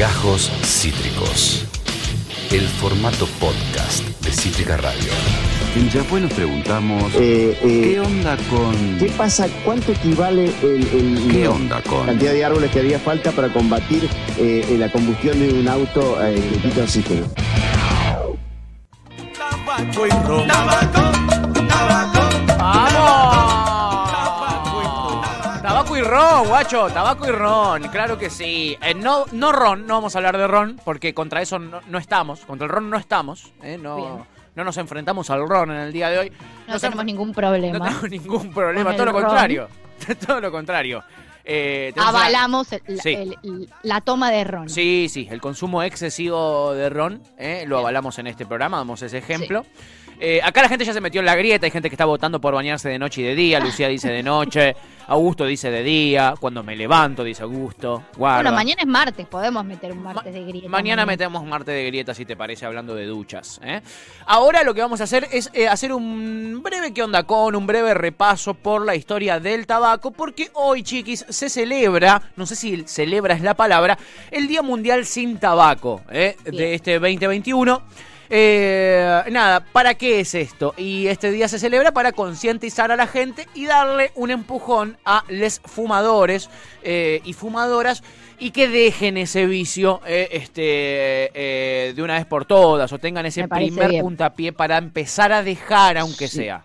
Gajos Cítricos. El formato podcast de Cítrica Radio. En Yapué nos preguntamos, Eh, eh, ¿qué onda con...? ¿Qué pasa? ¿Cuánto equivale el, el- ¿Qué la onda con...? cantidad de árboles que haría falta para combatir eh, la combustión de un auto eh, que quita oxígeno? Tabaco y ron. Tabaco, tabaco. Y ron, guacho, tabaco y ron, claro que sí. Eh, no, no ron, no vamos a hablar de ron, porque contra eso no, no estamos, contra el ron no estamos, eh, Bien. no, no nos enfrentamos al ron en el día de hoy. No Nos tenemos ningún No problema. tenemos ningún problema, todo lo contrario, todo lo contrario. Avalamos el- la- Sí. el- el- la toma de ron. Sí, sí, el consumo excesivo de ron, eh, lo avalamos en este programa, damos ese ejemplo. Eh, acá la gente ya se metió en la grieta, hay gente que está votando por bañarse de noche y de día, Lucía dice de noche, Augusto dice de día, cuando me levanto dice Augusto, guarda. Bueno, mañana es martes, podemos meter un martes de grieta. Mañana metemos Marte de grieta, si te parece, hablando de duchas. ¿eh? Ahora lo que vamos a hacer es eh, hacer un breve qué onda con, un breve repaso por la historia del tabaco, porque hoy, chiquis, se celebra, no sé si celebra es la palabra, el Día Mundial sin Tabaco ¿eh? de este 2021. Eh, nada, ¿para qué es esto? Y este día se celebra para concientizar a la gente y darle un empujón a les fumadores eh, y fumadoras y que dejen ese vicio eh, este, eh, de una vez por todas o tengan ese primer bien. puntapié para empezar a dejar, aunque Sí. sea.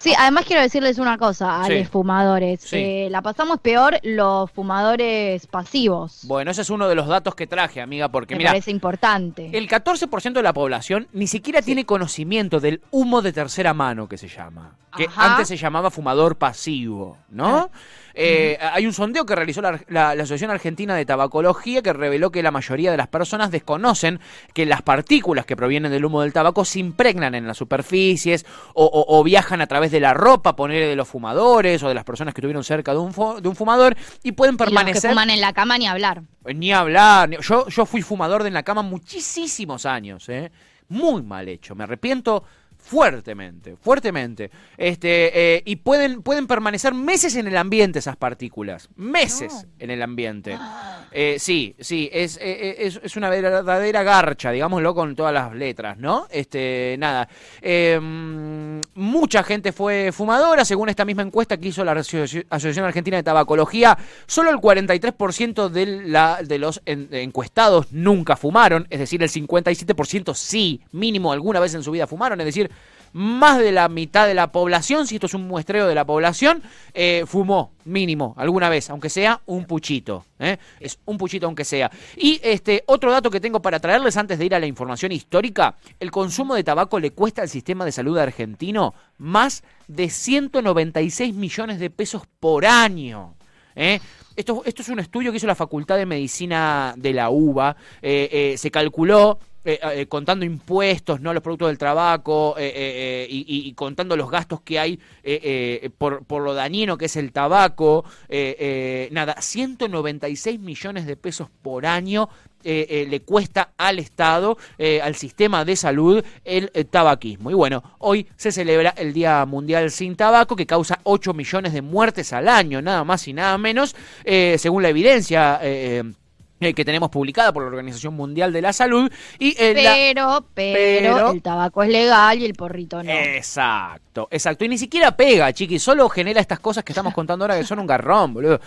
Sí, además quiero decirles una cosa a Sí. los fumadores. Sí. Eh, la pasamos peor los fumadores pasivos. Bueno, ese es uno de los datos que traje, amiga, porque Me mira, parece importante. el 14% de la población ni siquiera tiene conocimiento del humo de tercera mano que se llama. Que Ajá. antes se llamaba fumador pasivo, ¿no? Eh, Hay un sondeo que realizó la, la- la Asociación Argentina de Tabacología que reveló que la mayoría de las personas desconocen que las partículas que provienen del humo del tabaco se impregnan en las superficies o, o- o viajan a través de la ropa, poner de los fumadores o de las personas que estuvieron cerca de un, de un fumador y pueden Y los que permanecer fuman en la cama ni hablar. ni hablar. ni- Yo, yo fui fumador de en la cama muchísimos años, ¿eh? Muy mal hecho. Me arrepiento fuertemente, fuertemente. Este, eh, y pueden, pueden permanecer meses en el ambiente esas partículas. Meses en el ambiente. Eh, sí, sí, es, eh, es, es una verdadera garcha, digámoslo con todas las letras, ¿no? Este, nada. Eh, mm, mucha gente fue fumadora, según esta misma encuesta que hizo la Asoci- Asociación Argentina de Tabacología, solo el 43% de, la, de los en- encuestados nunca fumaron, es decir, el 57% sí, mínimo alguna vez en su vida fumaron, es decir, más de la mitad de la población, si esto es un muestreo de la población, eh, fumó mínimo alguna vez, aunque sea un puchito. ¿eh? Es un puchito aunque sea. Y este otro dato que tengo para traerles antes de ir a la información histórica, el consumo de tabaco le cuesta al sistema de salud argentino más de 196 millones de pesos por año. ¿eh? Esto, esto es un estudio que hizo la Facultad de Medicina de la UBA. Eh, se calculó eh, eh, contando impuestos, no los productos del tabaco eh, eh, y, contando los gastos que hay por, por lo dañino que es el tabaco, nada, 196 millones de pesos por año le cuesta al Estado, al sistema de salud, el tabaquismo. Y bueno, hoy se celebra el Día Mundial sin Tabaco, que causa 8 millones de muertes al año, nada más y nada menos, según la evidencia. Eh, que tenemos publicada por la Organización Mundial de la Salud y eh, la- Pero, pero, el tabaco es legal y el porrito no. Exacto, exacto. Y ni siquiera pega, chiqui, solo genera estas cosas que estamos contando ahora que son un garrón, boludo.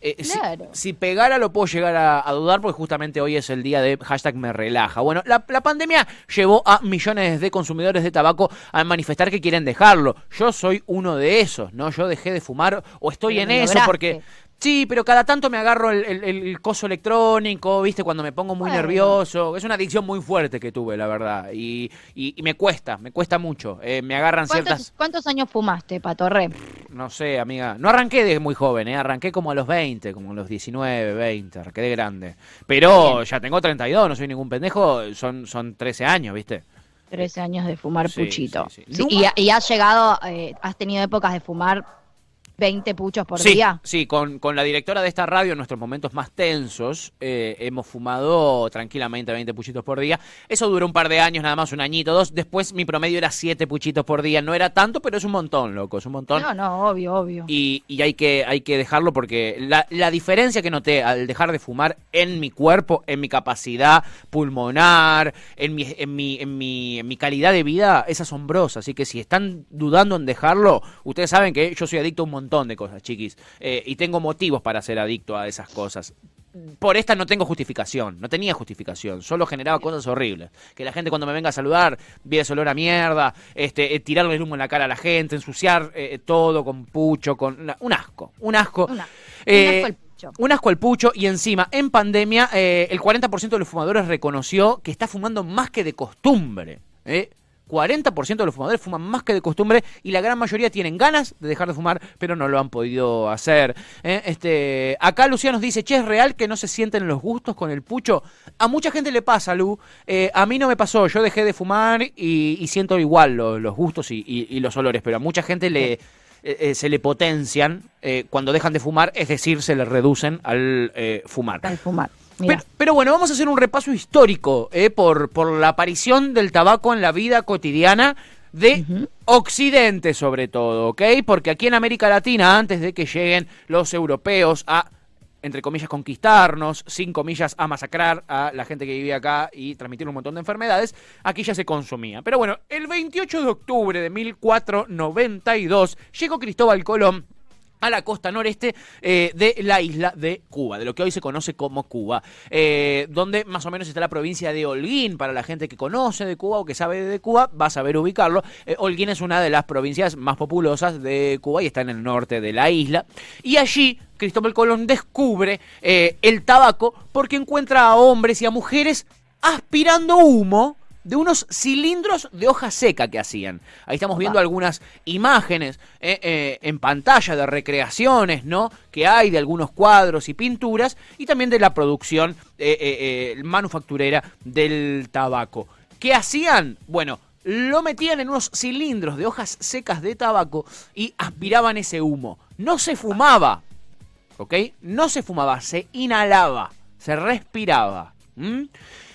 Eh, si- Claro. si, pegara lo puedo llegar a, a dudar porque justamente hoy es el día de hashtag me relaja. Bueno, la, la pandemia llevó a millones de consumidores de tabaco a manifestar que quieren dejarlo. Yo soy uno de esos, ¿no? Yo dejé de fumar o estoy Pero en eso lograste. porque... Sí, pero cada tanto me agarro el, el- el coso electrónico, ¿viste? Cuando me pongo muy Bueno. nervioso. Es una adicción muy fuerte que tuve, la verdad. Y, y- y me cuesta, me cuesta mucho. Eh, me agarran ¿Cuántos, ciertas... cuántos años fumaste, Patorre? No sé, amiga. No arranqué de muy joven, ¿eh? Arranqué como a los 20, como a los 19, 20. Arranqué de grande. Pero Bien. ya tengo 32, no soy ningún pendejo. Son, son 13 años, ¿viste? 13 años de fumar Sí, puchito. sí, sí. Y, ha- y has llegado, eh, has tenido épocas de fumar 20 puchos por sí, día. Sí, con, con la directora de esta radio en nuestros momentos más tensos eh, hemos fumado tranquilamente 20 puchitos por día. Eso duró un par de años, nada más un añito, dos. Después mi promedio era 7 puchitos por día. No era tanto, pero es un montón, loco, es un montón. No, no, obvio, obvio. Y, y hay, que, hay que dejarlo porque la, la diferencia que noté al dejar de fumar en mi cuerpo, en mi capacidad pulmonar, en mi, en mi, en mi, en mi calidad de vida es asombrosa. Así que si están dudando en dejarlo, ustedes saben que yo soy adicto a un montón de cosas, chiquis. Eh, y tengo motivos para ser adicto a esas cosas. Por esta no tengo justificación, no tenía justificación, solo generaba cosas horribles. Que la gente cuando me venga a saludar, viera ese olor a mierda, este, eh, tirarle el humo en la cara a la gente, ensuciar eh, todo con pucho, con un asco, un asco. Una- Eh, un asco al pucho. un asco al pucho y encima, en pandemia, eh, el 40% de los fumadores reconoció que está fumando más que de costumbre. ¿eh? 40% de los fumadores fuman más que de costumbre y la gran mayoría tienen ganas de dejar de fumar, pero no lo han podido hacer. ¿eh? Este, acá Lucía nos dice, che, ¿es real que no se sienten los gustos con el pucho? A mucha gente le pasa, Lu. Eh, a mí no me pasó, yo dejé de fumar y, y siento igual lo- los gustos y, y- y los olores, pero a mucha gente le... eh, eh, se le potencian eh, cuando dejan de fumar, es decir, se le reducen al eh, fumar. Al fumar. Pero bueno, vamos a hacer un repaso histórico eh, por, por la aparición del tabaco en la vida cotidiana de Occidente sobre todo, ¿ok? Porque aquí en América Latina, antes de que lleguen los europeos a, entre comillas, conquistarnos, sin comillas, a masacrar a la gente que vivía acá y transmitir un montón de enfermedades, aquí ya se consumía. Pero bueno, el 28 de octubre de 1492 llegó Cristóbal Colón a la costa noreste eh, de la isla de Cuba, de lo que hoy se conoce como Cuba, eh, donde más o menos está la provincia de Holguín, para la gente que conoce de Cuba o que sabe de Cuba, va a saber ubicarlo. Eh, Holguín es una de las provincias más populosas de Cuba y está en el norte de la isla. Y allí Cristóbal Colón descubre el tabaco porque encuentra a hombres y a mujeres aspirando humo de unos cilindros de hoja seca que hacían. Ahí estamos viendo algunas imágenes eh, eh, en pantalla de recreaciones, ¿no? Que hay de algunos cuadros y pinturas y también de la producción eh, manufacturera del tabaco. ¿Qué hacían? Bueno, lo metían en unos cilindros de hojas secas de tabaco y aspiraban ese humo. No se fumaba, ¿ok? No se fumaba, se inhalaba, se respiraba.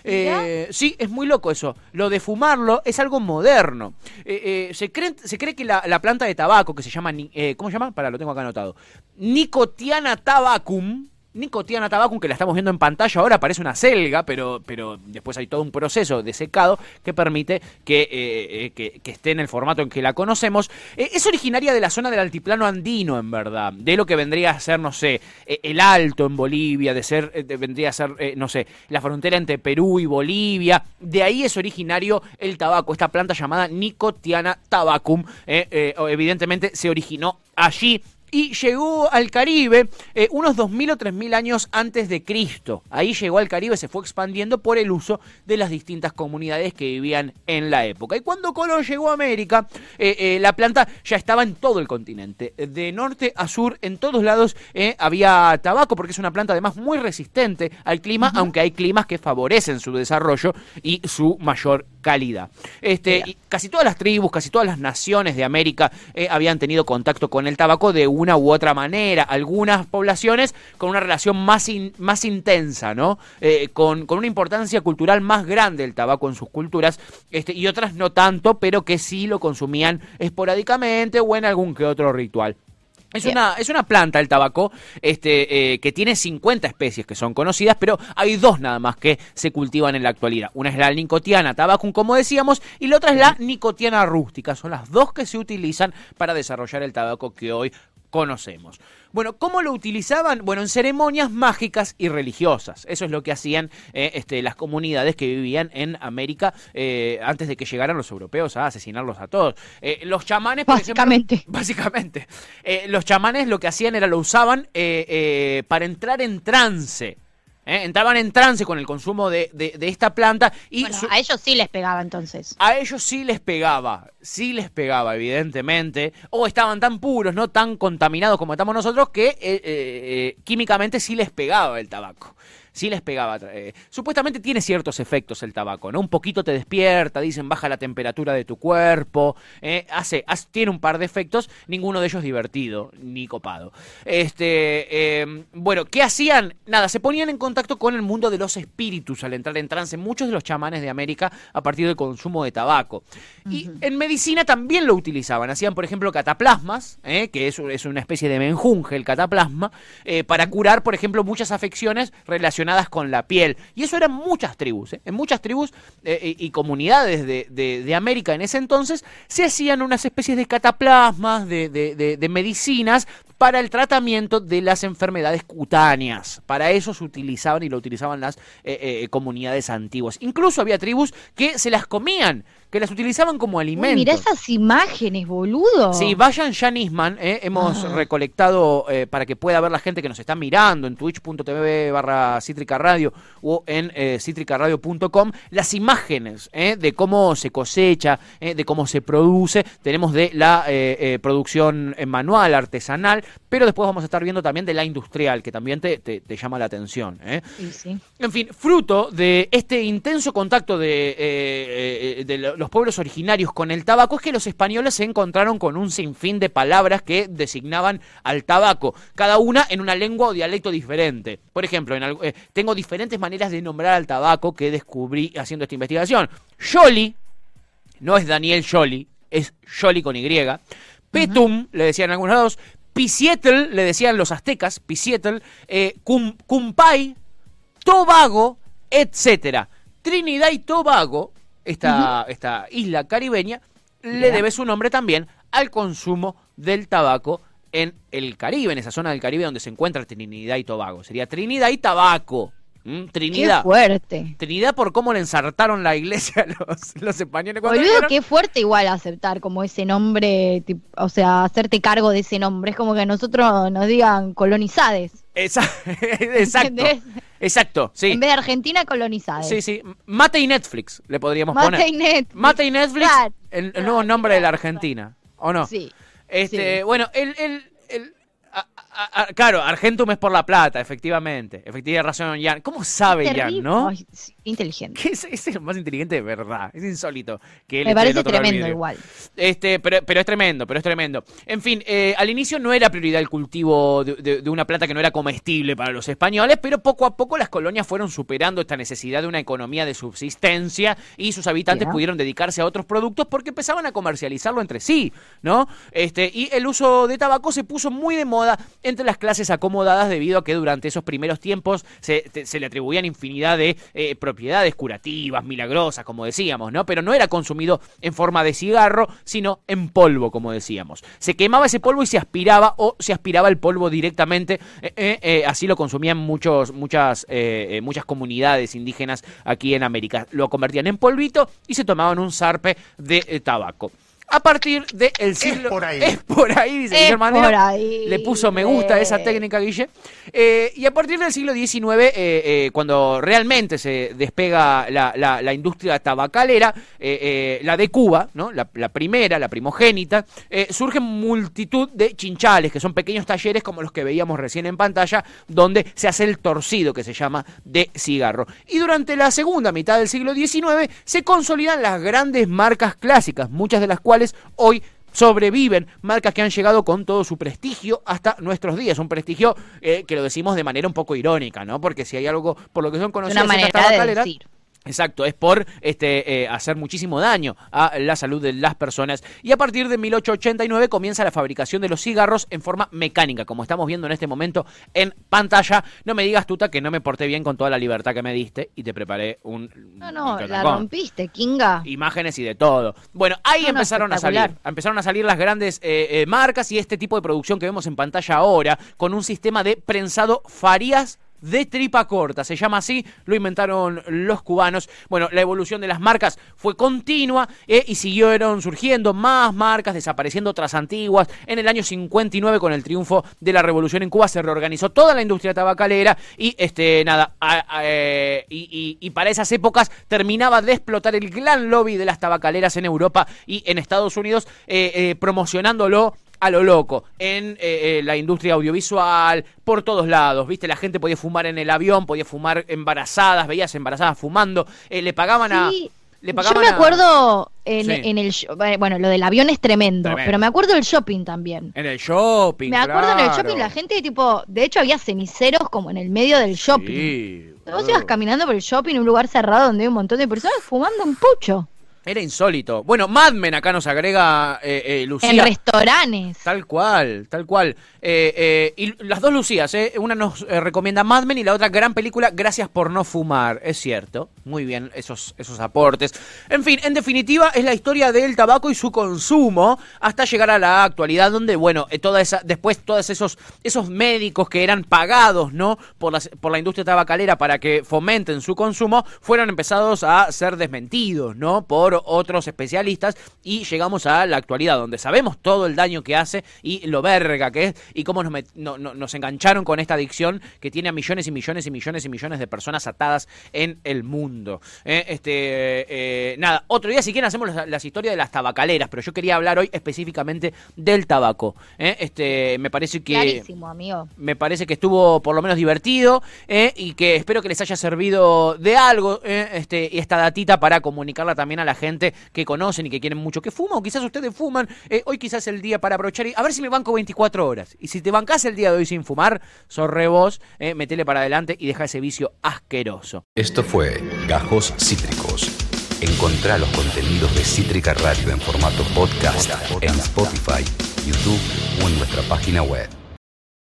Eh, sí, es muy loco eso. Lo de fumarlo es algo moderno. Eh, eh, se, cree, que la, la planta de tabaco, que se llama, eh, ¿cómo se llama? Para, lo tengo acá anotado. Nicotiana tabacum. Nicotiana tabacum, que la estamos viendo en pantalla ahora, parece una selga, pero, pero después hay todo un proceso de secado que permite que, eh, eh, que, esté en el formato en que la conocemos. Eh, es originaria de la zona del altiplano andino, en verdad, de lo que vendría a ser, no sé, el Alto en Bolivia, de ser, de- vendría a ser, no sé, la frontera entre Perú y Bolivia. De ahí es originario el tabaco, esta planta llamada Nicotiana tabacum. evidentemente se originó allí y llegó al Caribe eh, unos 2.000 o 3.000 años antes de Cristo. Ahí llegó al Caribe, se fue expandiendo por el uso de las distintas comunidades que vivían en la época. Y cuando Colón llegó a América, eh, eh, la planta ya estaba en todo el continente. De norte a sur, en todos lados eh, había tabaco, porque es una planta además muy resistente al clima, aunque hay climas que favorecen su desarrollo y su mayor calidad. Este, y casi todas las tribus, casi todas las naciones de América eh, habían tenido contacto con el tabaco de una u otra manera. Algunas poblaciones con una relación más, in- más intensa, ¿no? Eh, con, con una importancia cultural más grande el tabaco en sus culturas, este, y otras no tanto, pero que sí lo consumían esporádicamente o en algún que otro ritual. Es una, es una planta el tabaco este, eh, que tiene 50 especies que son conocidas, pero hay dos nada más que se cultivan en la actualidad. Una es la nicotiana tabacum, como decíamos, y la otra es la nicotiana rústica. Son las dos que se utilizan para desarrollar el tabaco que hoy conocemos. Bueno, ¿cómo lo utilizaban? Bueno, en ceremonias mágicas y religiosas. Eso es lo que hacían eh, este, las comunidades que vivían en América eh, antes de que llegaran los europeos a asesinarlos a todos. Eh, los chamanes, por ejemplo- Básicamente. Básicamente. Los chamanes lo que hacían era lo usaban para entrar en trance. ¿Eh? Entraban en trance con el consumo de, de- de esta planta y Bueno, su- a ellos sí les pegaba entonces. a ellos sí les pegaba, sí les pegaba, evidentemente. O estaban tan puros, no tan contaminados como estamos nosotros, que eh, eh, eh, químicamente sí les pegaba el tabaco. Sí les pegaba. eh, supuestamente tiene ciertos efectos el tabaco, ¿no? Un poquito te despierta, dicen baja la temperatura de tu cuerpo, eh, hace, hace- tiene un par de efectos, ninguno de ellos divertido ni copado. Este, eh, bueno, ¿qué hacían? Nada, se ponían en contacto con el mundo de los espíritus al entrar en trance. Muchos de los chamanes de América a partir del consumo de tabaco. Y en medicina también lo utilizaban. Hacían, por ejemplo, cataplasmas, ¿eh? que es, es una especie de menjunje, el cataplasma, para curar, por ejemplo, muchas afecciones relacionadas con la piel. Y eso eran muchas tribus. ¿eh? En muchas tribus eh, y comunidades de, de- de América en ese entonces se hacían unas especies de cataplasmas, de, de- de- de medicinas para el tratamiento de las enfermedades cutáneas. Para eso se utilizaban y lo utilizaban las eh, eh, comunidades antiguas. Incluso había tribus que se las comían, que las utilizaban como Uy, alimento. mirá esas imágenes, boludo. Sí, vayan ya Nisman, eh, hemos Ah. recolectado eh, para que pueda ver la gente que nos está mirando en twitch.tv barra Cítrica Radio o en eh, cítricaradio.com las imágenes eh, de cómo se cosecha, eh, de cómo se produce. Tenemos de la producción manual, artesanal, pero después vamos a estar viendo también de la industrial, que también te, te- te llama la atención. Sí, sí. En fin, fruto de este intenso contacto de, de los pueblos originarios con el tabaco es que los españoles se encontraron con un sinfín de palabras que designaban al tabaco, cada una en una lengua o dialecto diferente. Por ejemplo, en algo- eh, tengo diferentes maneras de nombrar al tabaco que descubrí haciendo esta investigación. Jolly, no es Daniel Jolly, es Jolly con Y. Petum, le decían algunos lados. Pisietl, le decían los aztecas, Pisietl. Eh, cum- Cumpay, Tobago, etcétera. Trinidad y Tobago, esta, esta isla caribeña, le debe su nombre también al consumo del tabaco en el Caribe, en esa zona del Caribe donde se encuentra Trinidad y Tobago. Sería Trinidad y Tabaco. ¿Mm? Qué Trinidad. fuerte. Trinidad por cómo le ensartaron la iglesia a los, los españoles cuando Boludo, qué fuerte igual aceptar como ese nombre, tip- o sea, hacerte cargo de ese nombre. Es como que a nosotros nos digan colonizades. Exacto. Exacto, sí. En vez de Argentina, colonizades. Sí, sí. Mate y Netflix le podríamos Mate poner. y Netflix. Mate y Netflix, Claro. el, el nuevo nombre de la Argentina. ¿O no? Sí. Este, sí. bueno, el, el- a- a- a- claro, Argentum es por la plata, efectivamente. Efectivamente, razón Jan. ¿Cómo sabe Jan, no? Sí, inteligente. Es, es el más inteligente de verdad. Es insólito. Que él Me parece tremendo igual. Este, pero, pero es tremendo, pero es tremendo. En fin, eh, al inicio no era prioridad el cultivo de, de- de una planta que no era comestible para los españoles, pero poco a poco las colonias fueron superando esta necesidad de una economía de subsistencia y sus habitantes pudieron dedicarse a otros productos porque empezaban a comercializarlo entre sí, ¿no? Este, y el uso de tabaco se puso muy de moda entre las clases acomodadas debido a que durante esos primeros tiempos se, le atribuían infinidad de eh, propiedades curativas, milagrosas, como decíamos, ¿no? Pero no era consumido en forma de cigarro, sino en polvo, como decíamos. Se quemaba ese polvo y se aspiraba o se aspiraba el polvo directamente. eh, eh, así lo consumían muchos, muchas, muchas comunidades indígenas aquí en América. Lo convertían en polvito y se tomaban un zarpe de tabaco. A partir del siglo... por ahí. Es por ahí, dice Es Guillermo por ahí, Le puso me gusta esa técnica, Guille. Eh, y a partir del siglo XIX, eh, eh, cuando realmente se despega la, la- la industria tabacalera, eh, eh, la de Cuba, ¿no? la, la primera, la primogénita, eh, surgen multitud de chinchales, que son pequeños talleres como los que veíamos recién en pantalla, donde se hace el torcido, que se llama de cigarro. Y durante la segunda mitad del siglo XIX se consolidan las grandes marcas clásicas, muchas de las cuales hoy sobreviven marcas que han llegado con todo su prestigio hasta nuestros días. Un prestigio eh, que lo decimos de manera un poco irónica, ¿no? Porque si hay algo por lo que son De conocidas una estas manera de tabacaleras, decir. Exacto, es por este, eh, hacer muchísimo daño a la salud de las personas. Y a partir de 1889 comienza la fabricación de los cigarros en forma mecánica, como estamos viendo en este momento en pantalla. No me digas, Tuta, que no me porté bien con toda la libertad que me diste y te preparé un... No, no, un la rompiste, Kinga. imágenes y de todo. Bueno, ahí No, no, empezaron a salir. Empezaron a salir las grandes eh, eh, marcas y este tipo de producción que vemos en pantalla ahora, con un sistema de prensado Farías de tripa corta, se llama así, lo inventaron los cubanos. Bueno, la evolución de las marcas fue continua eh, y siguieron surgiendo más marcas, desapareciendo otras antiguas. En el año 59, con el triunfo de la revolución en Cuba, se reorganizó toda la industria tabacalera y, este, nada, eh, y, para esas épocas terminaba de explotar el gran lobby de las tabacaleras en Europa y en Estados Unidos, eh, promocionándolo a lo loco, en eh, eh, la industria audiovisual, por todos lados, ¿viste? La gente podía fumar en el avión, podía fumar embarazadas, veías embarazadas fumando, eh, le pagaban a... Yo me a- acuerdo en, Sí. en el sho- bueno, lo del avión es tremendo, Tremendo. pero me acuerdo del shopping también. En el shopping, Me acuerdo en el shopping la gente tipo, de hecho había ceniceros como en el medio del shopping. Sí, Vos ibas caminando por el shopping, un lugar cerrado donde hay un montón de personas fumando un pucho. Era insólito. Bueno, Mad Men acá nos agrega eh, eh, Lucía. En restaurantes. Tal cual, tal cual. Eh, eh, y las dos Lucías, ¿eh? una nos recomienda Mad Men y la otra gran película, Gracias por no fumar. Es cierto, muy bien esos, esos aportes. En fin, en definitiva, es la historia del tabaco y su consumo hasta llegar a la actualidad, donde, bueno, toda esa, después todos esos, esos médicos que eran pagados, ¿no? Por, las, por la industria tabacalera para que fomenten su consumo, fueron empezados a ser desmentidos, ¿no? Por otros especialistas y llegamos a la actualidad, donde sabemos todo el daño que hace y lo verga que es y cómo nos, met- no- no- nos engancharon con esta adicción que tiene a millones y millones y millones y millones de personas atadas en el mundo. ¿eh? Este, eh, nada, otro día si quieren hacemos las, las historias de las tabacaleras, pero yo quería hablar hoy específicamente del tabaco. ¿eh? Este, me parece que Clarísimo, amigo. me parece que estuvo por lo menos divertido y que espero que les haya servido de algo este, esta datita para comunicarla también a la gente que conocen y que quieren mucho que fuman o quizás ustedes fuman. Eh, hoy quizás el día para aprovechar y a ver si me banco 24 horas. Y si te bancás el día de hoy sin fumar, sorre vos, eh, metele para adelante y deja ese vicio asqueroso. Esto fue Gajos Cítricos. Encontrá los contenidos de Cítrica Radio en formato podcast en Spotify, YouTube o en nuestra página web.